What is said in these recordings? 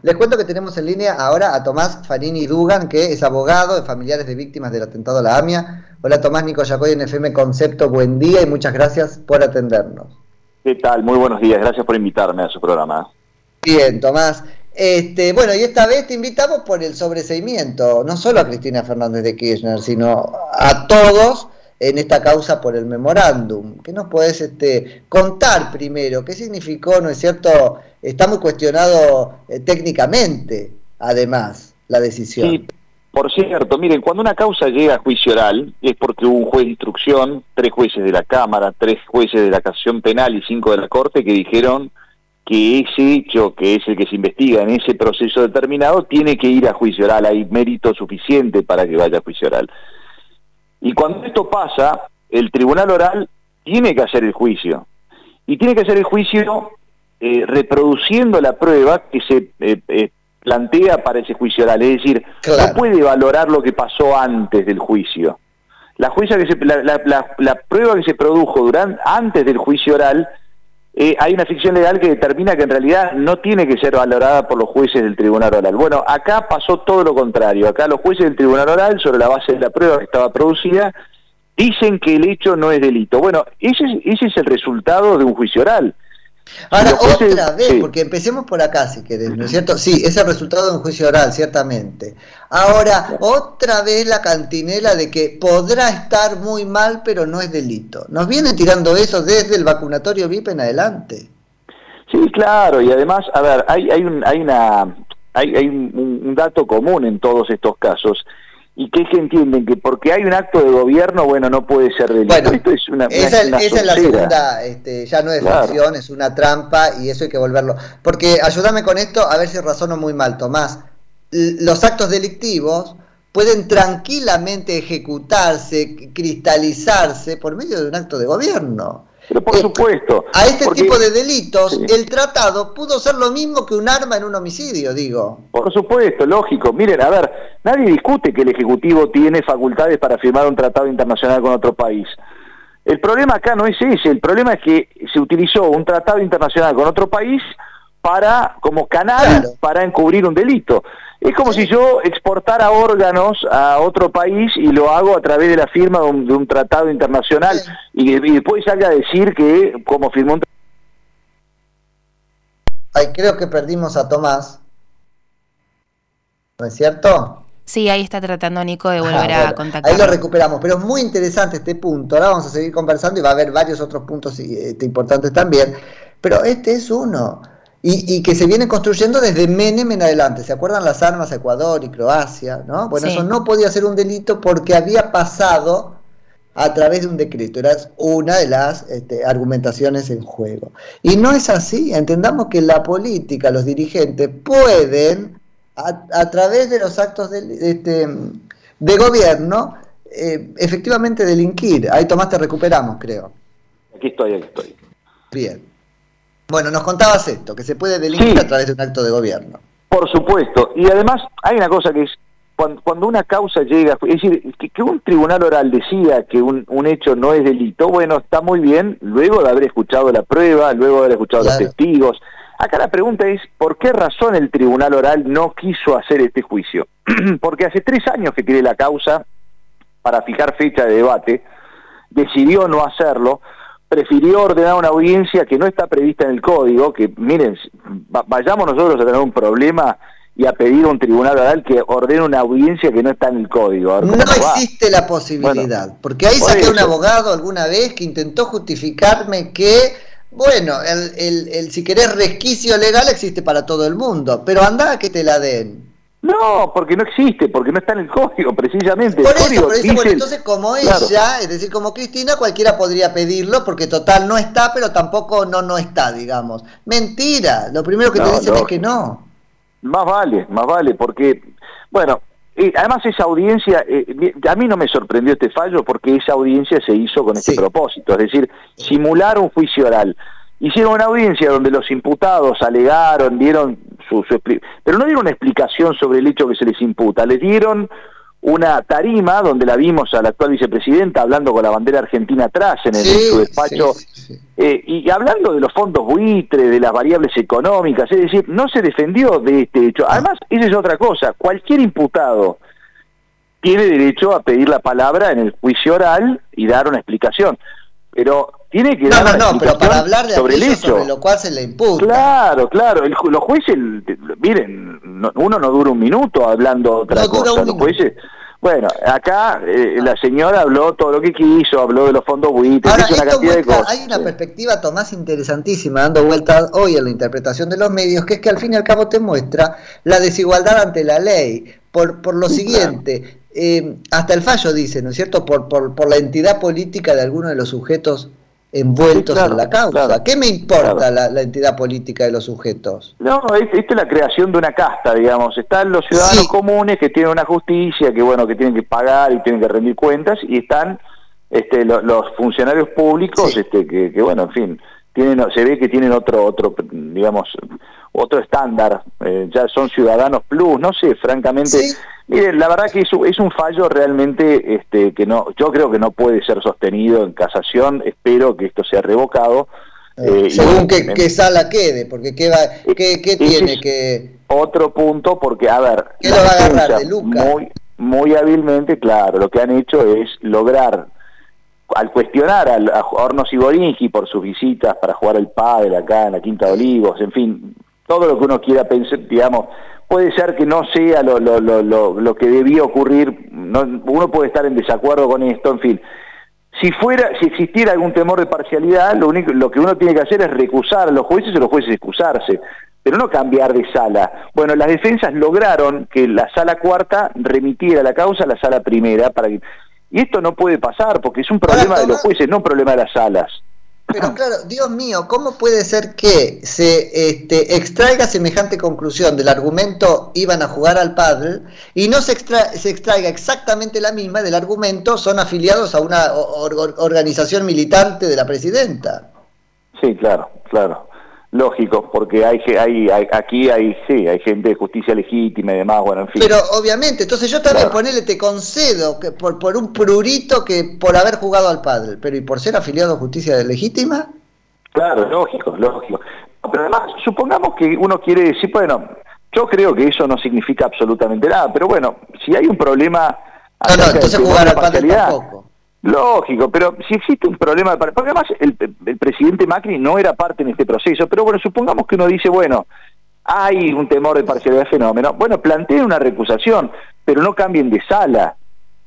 Les cuento que tenemos en línea ahora a Tomás Farini Dugan, que es abogado de familiares de víctimas del atentado a la AMIA. Hola Tomás Nico Yacoy en FM Concepto, buen día y muchas gracias por atendernos. ¿Qué tal? Muy buenos días, gracias por invitarme a su programa. Bien, Tomás. Este, bueno, y esta vez te invitamos por el sobreseimiento, no solo a Cristina Fernández de Kirchner, sino a todos en esta causa por el memorándum. ¿Qué nos podés este, contar primero? ¿Qué significó, no es cierto? Está muy cuestionado eh, técnicamente, además, la decisión. Sí, por cierto, miren, cuando una causa llega a juicio oral es porque hubo un juez de instrucción, tres jueces de la Cámara, tres jueces de la Casación Penal y cinco de la Corte que dijeron que ese hecho, que es el que se investiga en ese proceso determinado, tiene que ir a juicio oral. Hay mérito suficiente para que vaya a juicio oral. Y cuando esto pasa, el tribunal oral tiene que hacer el juicio. Y tiene que hacer el juicio eh, reproduciendo la prueba que se eh, eh, plantea para ese juicio oral. Es decir, no puede valorar lo que pasó antes del juicio. La, que la, prueba que se produjo durante, antes del juicio oral eh, hay una ficción legal que determina que en realidad no tiene que ser valorada por los jueces del tribunal oral. Bueno, acá pasó todo lo contrario. Acá los jueces del tribunal oral, sobre la base de la prueba que estaba producida, dicen que el hecho no es delito. Bueno, ese ese es el resultado de un juicio oral. Ahora, otra vez, porque empecemos por acá, si querés, ¿no es cierto? Sí, es el resultado de un juicio oral, ciertamente. Ahora, otra vez la cantinela de que podrá estar muy mal, pero no es delito. Nos viene tirando eso desde el vacunatorio VIP en adelante. Sí, claro, y además, a ver, hay, hay, un, hay, una, hay, hay un dato común en todos estos casos, y que es que entienden que porque hay un acto de gobierno, bueno, no puede ser delito. Bueno, Esto es una, esa, es la segunda, este, ya no es claro. es una trampa y eso hay que volverlo. Porque ayúdame con esto, a ver si razono muy mal, Tomás. Los actos delictivos pueden tranquilamente ejecutarse, cristalizarse por medio de un acto de gobierno. Pero por supuesto. A este tipo de delitos, el tratado pudo ser lo mismo que un arma en un homicidio, digo. Por supuesto, lógico. Miren, a ver, nadie discute que el Ejecutivo tiene facultades para firmar un tratado internacional con otro país. El problema acá no es ese, el problema es que se utilizó un tratado internacional con otro país para como canal para encubrir un delito. Es como si yo exportara órganos a otro país y lo hago a través de la firma de un, tratado internacional y, después salga a decir que como firmó un Ay, creo que perdimos a Tomás. ¿No es cierto? Sí, ahí está tratando Nico de volver a contactar. Ahí lo recuperamos, pero es muy interesante este punto. Ahora vamos a seguir conversando y va a haber varios otros puntos este, importantes también. Pero este es uno. Y, que se viene construyendo desde Menem en adelante. ¿Se acuerdan las armas a Ecuador y Croacia? ¿no? Bueno, eso no podía ser un delito porque había pasado a través de un decreto. Era una de las este, argumentaciones en juego. Y no es así. Entendamos que la política, los dirigentes pueden, a, través de los actos de, este, de gobierno, eh, efectivamente delinquir. Ahí Tomás te recuperamos, creo. Aquí estoy, aquí estoy. Bien. Bueno, nos contabas esto, que se puede delinquir a través de un acto de gobierno. Por supuesto. Y además hay una cosa que es, cuando, una causa llega, es decir, que, un tribunal oral decida que un, hecho no es delito, bueno, está muy bien, luego de haber escuchado la prueba, luego de haber escuchado los testigos. Acá la pregunta es, ¿por qué razón el tribunal oral no quiso hacer este juicio? Porque hace tres años que tiene la causa para fijar fecha de debate, decidió no hacerlo, prefirió ordenar una audiencia que no está prevista en el código, que miren, vayamos nosotros a tener un problema y a pedir a un tribunal oral que ordene una audiencia que no está en el código. No existe la posibilidad, porque ahí saqué un abogado alguna vez que intentó justificarme que, bueno, el, el, el si querés resquicio legal existe para todo el mundo, pero anda a que te la den. No, porque no existe, porque no está en el código, precisamente. Por eso, por eso bueno, entonces como ella, es decir, como Cristina, cualquiera podría pedirlo, porque total no está, pero tampoco no no está, digamos. Mentira, lo primero que te dicen es que no. Más vale, más vale, porque, bueno, eh, además esa audiencia, eh, a mí no me sorprendió este fallo porque esa audiencia se hizo con este propósito, es decir, simular un juicio oral. Hicieron una audiencia donde los imputados alegaron, dieron su, pero no dieron una explicación sobre el hecho que se les imputa, les dieron una tarima donde la vimos a la actual vicepresidenta hablando con la bandera argentina atrás en, el, su despacho eh, y hablando de los fondos buitre, de las variables económicas, es decir, no se defendió de este hecho. Ah. Además, esa es otra cosa, cualquier imputado tiene derecho a pedir la palabra en el juicio oral y dar una explicación, pero tiene que dar no, no, pero para hablar de sobre el hecho, sobre lo cual se le imputa. Claro, claro, los jueces, miren, uno no dura un minuto hablando otra cosa, los jueces bueno, acá eh, la señora habló todo lo que quiso, habló de los fondos buitres, una cantidad de cosas. Hay una perspectiva, Tomás, interesantísima, dando vueltas hoy en la interpretación de los medios, que es que al fin y al cabo te muestra la desigualdad ante la ley. Por, por lo siguiente, eh, hasta el fallo dice, ¿no es cierto?, por, por, por la entidad política de alguno de los sujetos envueltos en la causa. ¿Qué me importa la, entidad política de los sujetos? No, esto es la creación de una casta, digamos. Están los ciudadanos comunes que tienen una justicia, que bueno, que tienen que pagar y tienen que rendir cuentas, y están este, los funcionarios públicos, este, que, bueno, en fin, tienen, se ve que tienen otro, otro, digamos, otro estándar. Eh, ya son ciudadanos plus, no sé, francamente. Miren, la verdad que es, es un fallo realmente este, que no, yo creo que no puede ser sostenido en casación, espero que esto sea revocado. Eh, eh, según qué, sala quede, porque qué, va, qué, qué tiene que... Otro punto, porque, a ver... ¿Qué lo va a agarrar de Luca? Muy, muy hábilmente, claro, lo que han hecho es lograr, al cuestionar a, a Hornos Iborinski por sus visitas para jugar el pádel acá en la Quinta de Olivos, en fin, todo lo que uno quiera pensar, digamos, puede ser que no sea lo, que debía ocurrir, uno puede estar en desacuerdo con esto, en fin. Si fuera, si existiera algún temor de parcialidad, lo único, lo que uno tiene que hacer es recusar a los jueces y los jueces excusarse, pero no cambiar de sala. Bueno, las defensas lograron que la sala cuarta remitiera la causa a la sala primera para y esto no puede pasar porque es un problema de los jueces, no un problema de las salas. Pero claro, Dios mío, ¿cómo puede ser que se este, extraiga semejante conclusión del argumento iban a jugar al padre y no se, se extraiga exactamente la misma del argumento son afiliados a una organización militante de la presidenta? Sí, claro, claro lógico, porque hay, hay, aquí hay, sí, hay gente de justicia legítima y demás, bueno, en fin. Pero obviamente, entonces yo también ponele, te concedo que por, por un prurito que por haber jugado al padre, pero ¿y por ser afiliado a justicia legítima? Claro, lógico, lógico. Pero además, supongamos que uno quiere decir, bueno, yo creo que eso no significa absolutamente nada, pero bueno, si hay un problema... No, no, entonces jugar al padre tampoco. Lógico, pero si existe un problema, porque además el, presidente Macri no era parte en este proceso, pero bueno, supongamos que uno dice, bueno, hay un temor de parcialidad de fenómeno, bueno, planteen una recusación, pero no cambien de sala,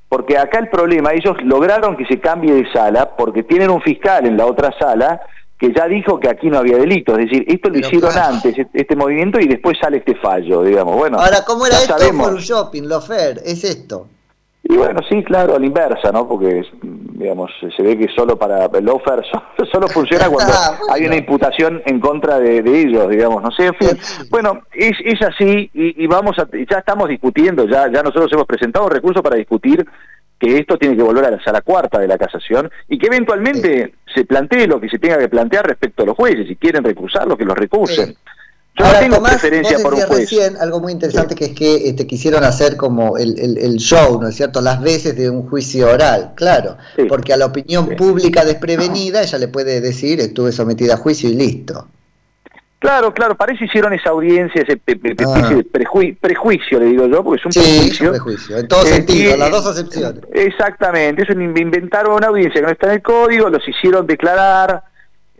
porque acá el problema, ellos lograron que se cambie de sala porque tienen un fiscal en la otra sala que ya dijo que aquí no había delito, es decir, esto lo hicieron antes, este movimiento, y después sale este fallo, digamos, bueno. Ahora, ¿cómo era esto por shopping, lo fair? Es esto. Y bueno, sí, claro, a la inversa, ¿no? Porque, digamos, se ve que solo para el offer solo, funciona cuando ah, hay una imputación en contra de, ellos, digamos, no sé, en fin. Bueno, es, es así y, vamos a, ya estamos discutiendo, ya, ya nosotros hemos presentado recursos para discutir que esto tiene que volver a la sala cuarta de la casación y que eventualmente se plantee lo que se tenga que plantear respecto a los jueces, si quieren recursarlo, que los recursen. Yo Ahora, tengo preferencia por un juez. recién algo muy interesante que es que este, quisieron hacer como el, el, show, ¿no es cierto? Las veces de un juicio oral, claro. Porque a la opinión pública desprevenida ella le puede decir estuve sometida a juicio y listo. Claro, claro, parece hicieron esa audiencia, ese ah. prejuicio, le digo yo, porque es un prejuicio. prejuicio, en todo eh, sentido, las dos acepciones. Exactamente, eso inventaron una audiencia que no está en el código, los hicieron declarar,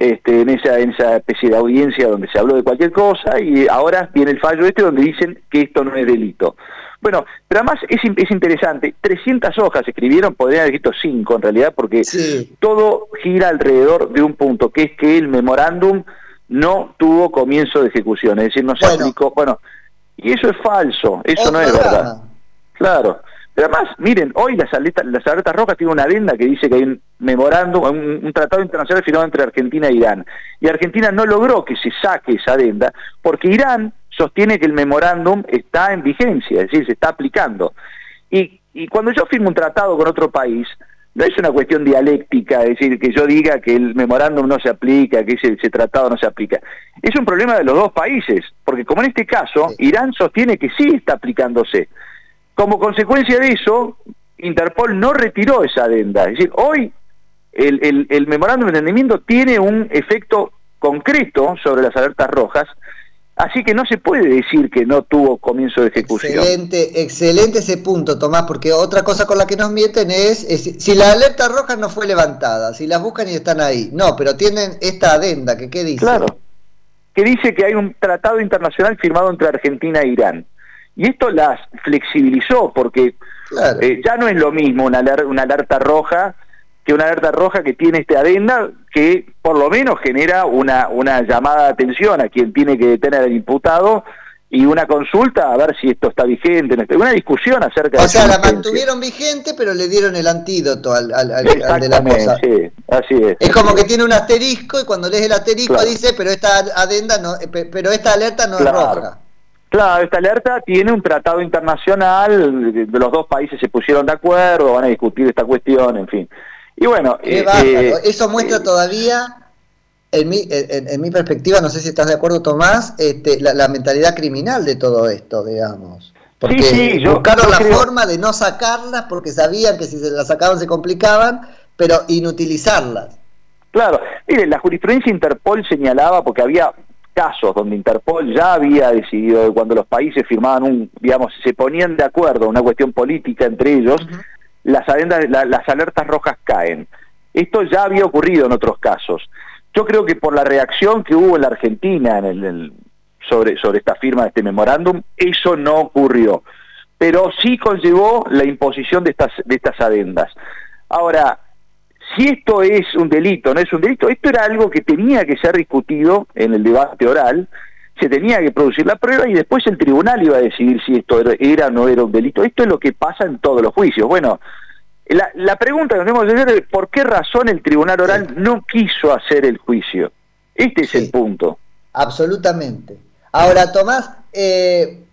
este, en, esa, en esa especie de audiencia donde se habló de cualquier cosa y ahora viene el fallo este donde dicen que esto no es delito. Bueno, pero además es, es interesante, 300 hojas escribieron, podrían haber escrito 5 en realidad, porque todo gira alrededor de un punto, que es que el memorándum no tuvo comienzo de ejecución, es decir, no se aplicó, bueno, y eso es falso, eso no es verdad. Claro, pero además, miren, hoy las aletas, las aletas rojas tiene una adenda que dice que hay un memorándum, un, tratado internacional firmado entre Argentina e Irán. Y Argentina no logró que se saque esa adenda porque Irán sostiene que el memorándum está en vigencia, es decir, se está aplicando. Y, cuando yo firmo un tratado con otro país, no es una cuestión dialéctica, es decir, que yo diga que el memorándum no se aplica, que ese, tratado no se aplica. Es un problema de los dos países, porque como en este caso, Irán sostiene que sí está aplicándose. Como consecuencia de eso, Interpol no retiró esa adenda. Es decir, hoy el, el, memorándum de entendimiento tiene un efecto concreto sobre las alertas rojas, así que no se puede decir que no tuvo comienzo de ejecución. Excelente, excelente ese punto, Tomás, porque otra cosa con la que nos mienten es, si la alerta roja no fue levantada, si las buscan y están ahí, no, pero tienen esta adenda, que qué dice? Claro, que dice que hay un tratado internacional firmado entre Argentina e Irán. Y esto las flexibilizó, porque eh, ya no es lo mismo una, una alerta roja que una alerta roja que tiene este adenda que por lo menos genera una, una llamada de atención a quien tiene que detener al imputado y una consulta a ver si esto está vigente, una discusión acerca de... O sea, la mantuvieron vigente, pero le dieron el antídoto al, al, de la cosa. Sí, así es. Es como que tiene un asterisco y cuando lees el asterisco dice, pero esta adenda no, eh, pero esta alerta no es roja. Claro, esta alerta tiene un tratado internacional, los dos países se pusieron de acuerdo, van a discutir esta cuestión, en fin. Y bueno, eh, eh, eso muestra eh, todavía, en mi, en, mi perspectiva, no sé si estás de acuerdo Tomás, este, la, mentalidad criminal de todo esto, digamos. Porque buscaron la forma de no sacarlas porque sabían que si se las sacaban se complicaban, pero inutilizarlas. Claro, mire, la jurisprudencia Interpol señalaba, porque había casos donde Interpol ya había decidido cuando los países firmaban un, digamos, se ponían de acuerdo, una cuestión política entre ellos, las, las alertas rojas caen. Esto ya había ocurrido en otros casos. Yo creo que por la reacción que hubo en la Argentina en el, sobre, sobre esta firma de este memorándum, eso no ocurrió. Pero sí conllevó la imposición de estas, de estas adendas. Ahora, si esto es un delito, no es un delito, esto era algo que tenía que ser discutido en el debate oral, se tenía que producir la prueba y después el tribunal iba a decidir si esto era o no era un delito. Esto es lo que pasa en todos los juicios. Bueno, la, pregunta que tenemos que hacer es por qué razón el tribunal oral no quiso hacer el juicio. Este es el punto. Absolutamente. Ahora, Tomás, eh,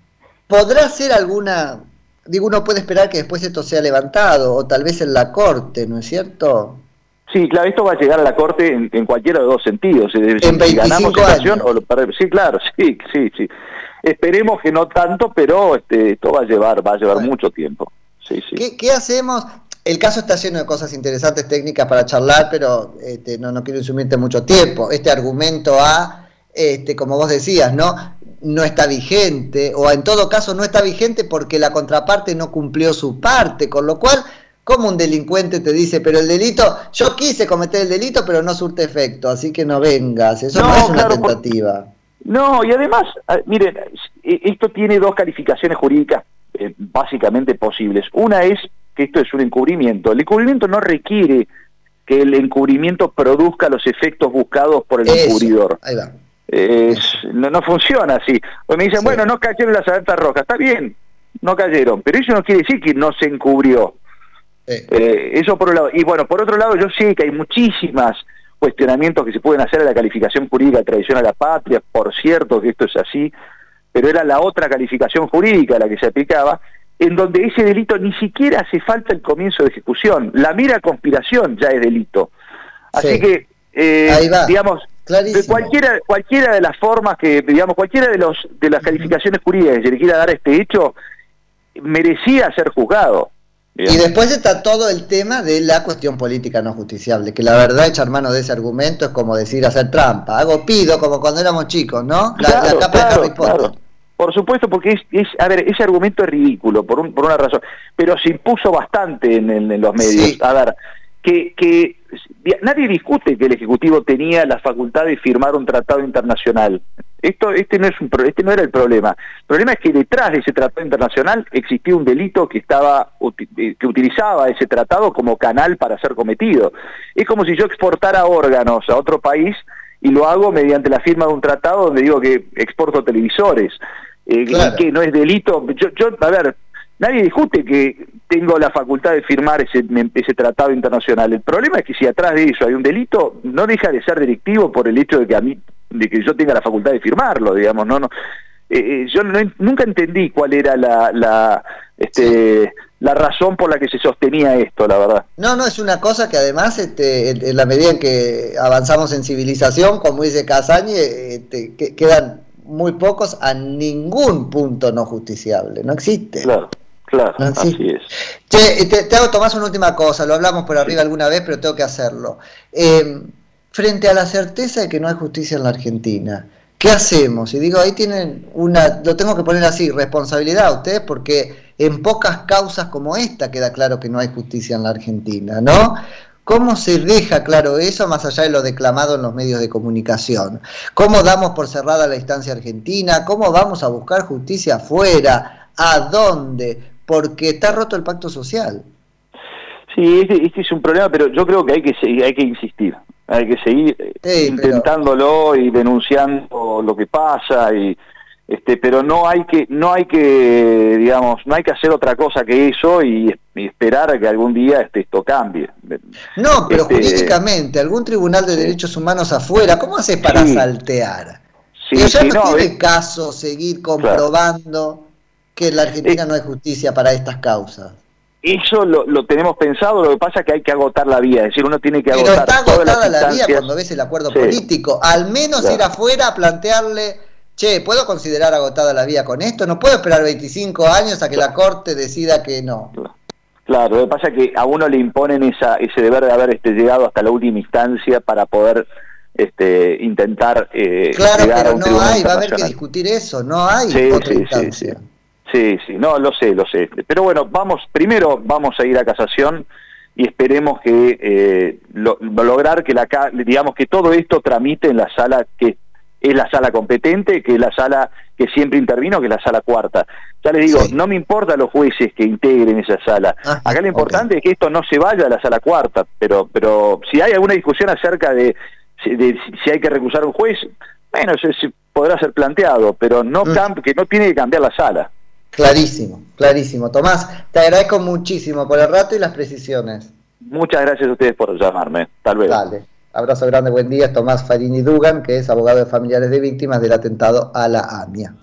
¿podrá ser alguna... Digo, uno puede esperar que después esto sea levantado, o tal vez en la corte, ¿no es cierto? Sí, claro, esto va a llegar a la Corte en, cualquiera de los sentidos. En si ganamos años. O sí, claro, sí, sí, sí. Esperemos que no tanto, pero este, esto va a llevar, va a llevar mucho tiempo. Sí, sí. ¿Qué, hacemos? El caso está lleno de cosas interesantes técnicas para charlar, pero este, no, no quiero insumirte mucho tiempo. Este argumento A, este, como vos decías, ¿no? no está vigente, o en todo caso no está vigente porque la contraparte no cumplió su parte, con lo cual como un delincuente te dice, pero el delito, yo quise cometer el delito, pero no surte efecto, así que no vengas, eso no, es una tentativa. No, y además, miren, e, esto tiene dos calificaciones jurídicas eh, básicamente posibles. Una es que esto es un encubrimiento. El encubrimiento no requiere que el encubrimiento produzca los efectos buscados por el encubridor. Ahí va. no, no, funciona así. Me dicen, bueno, no cayeron las alertas rojas. Está bien, no cayeron, pero eso no quiere decir que no se encubrió. Eh, eso por un lado. Y bueno, por otro lado, yo sé que hay muchísimas cuestionamientos que se pueden hacer a la calificación jurídica de traición a la patria, por cierto que esto es así, pero era la otra calificación jurídica la que se aplicaba, en donde ese delito ni siquiera hace falta el comienzo de ejecución, la mera conspiración ya es delito. Así que, eh, digamos, cualquiera, cualquiera de las formas que, digamos, cualquiera de, los, de las calificaciones jurídicas que se le quiera dar a este hecho, merecía ser juzgado. Y después está todo el tema de la cuestión política no justiciable, que la verdad echar mano de ese argumento es como decir hacer trampa. Hago pido como cuando éramos chicos, ¿no? La, capa de Harry Potter. Por supuesto, porque es, a ver, ese argumento es ridículo por, por una razón, pero se impuso bastante en, los medios. A ver, que, que nadie discute que el Ejecutivo tenía la facultad de firmar un tratado internacional. Esto, este, no es un, este no era el problema. El problema es que detrás de ese tratado internacional existía un delito que, estaba, eh, que utilizaba ese tratado como canal para ser cometido. Es como si yo exportara órganos a otro país y lo hago mediante la firma de un tratado donde digo que exporto televisores. Eh, que no es delito. Yo, yo, a ver, Nadie discute que tengo la facultad de firmar ese, ese tratado internacional. El problema es que si atrás de eso hay un delito, no deja de ser delictivo por el hecho de que a mí, de que yo tenga la facultad de firmarlo, digamos, no, no. Eh, eh, yo nunca entendí cuál era la, la, este, la razón por la que se sostenía esto, la verdad. No, no, es una cosa que además, este, en, la medida en que avanzamos en civilización, como dice Casañe, este, quedan muy pocos a ningún punto no justiciable, no existe. Claro. Claro, así, es. Che, te, hago Tomás una última cosa, lo hablamos por arriba alguna vez, pero tengo que hacerlo. Eh, frente a la certeza de que no hay justicia en la Argentina, ¿qué hacemos? Y digo, ahí tienen una, lo tengo que poner así, responsabilidad ustedes, porque en pocas causas como esta queda claro que no hay justicia en la Argentina, ¿no? ¿Cómo se deja claro eso más allá de lo declamado en los medios de comunicación? ¿Cómo damos por cerrada la instancia argentina? ¿Cómo vamos a buscar justicia afuera? ¿A dónde? Porque está roto el pacto social. Sí, este, este es un problema, pero yo creo que hay que, hay que insistir hay que seguir intentándolo y denunciando lo que pasa y este pero no hay que no hay que digamos no hay que hacer otra cosa que eso y, esperar a que algún día este, esto cambie. No pero este, jurídicamente algún tribunal de derechos humanos afuera cómo hace para saltear sí, ya no, tiene caso seguir comprobando que en la Argentina eh, no hay justicia para estas causas eso lo, lo, tenemos pensado, lo que pasa es que hay que agotar la vía, es decir, uno tiene que agotar Pero está agotada la vía cuando ves el acuerdo político, al menos ir afuera a plantearle, che, ¿puedo considerar agotada la vía con esto? ¿No puedo esperar 25 años a que la Corte decida que no? Claro, lo que pasa es que a uno le imponen esa, ese deber de haber este, llegado hasta la última instancia para poder este, intentar eh, claro, pero no hay, va a haber que discutir eso, no hay otra instancia. Sí, sí, no, lo sé, lo sé. Pero bueno, vamos, primero vamos a ir a casación y esperemos que eh, lograr que la digamos que todo esto tramite en la sala que es la sala competente, que es la sala que siempre intervino, que es la sala cuarta. Ya les digo, no me importa los jueces que integren esa sala. Ah, Acá lo importante es que esto no se vaya a la sala cuarta, pero pero si hay alguna discusión acerca de, si hay que recusar a un juez, bueno, eso podrá ser planteado, pero no mm. que no tiene que cambiar la sala. Clarísimo, clarísimo. Tomás, te agradezco muchísimo por el rato y las precisiones. Muchas gracias a ustedes por llamarme. Tal vez. Dale. Abrazo grande, buen día. Tomás Farini Dugan, que es abogado de familiares de víctimas del atentado a la AMIA.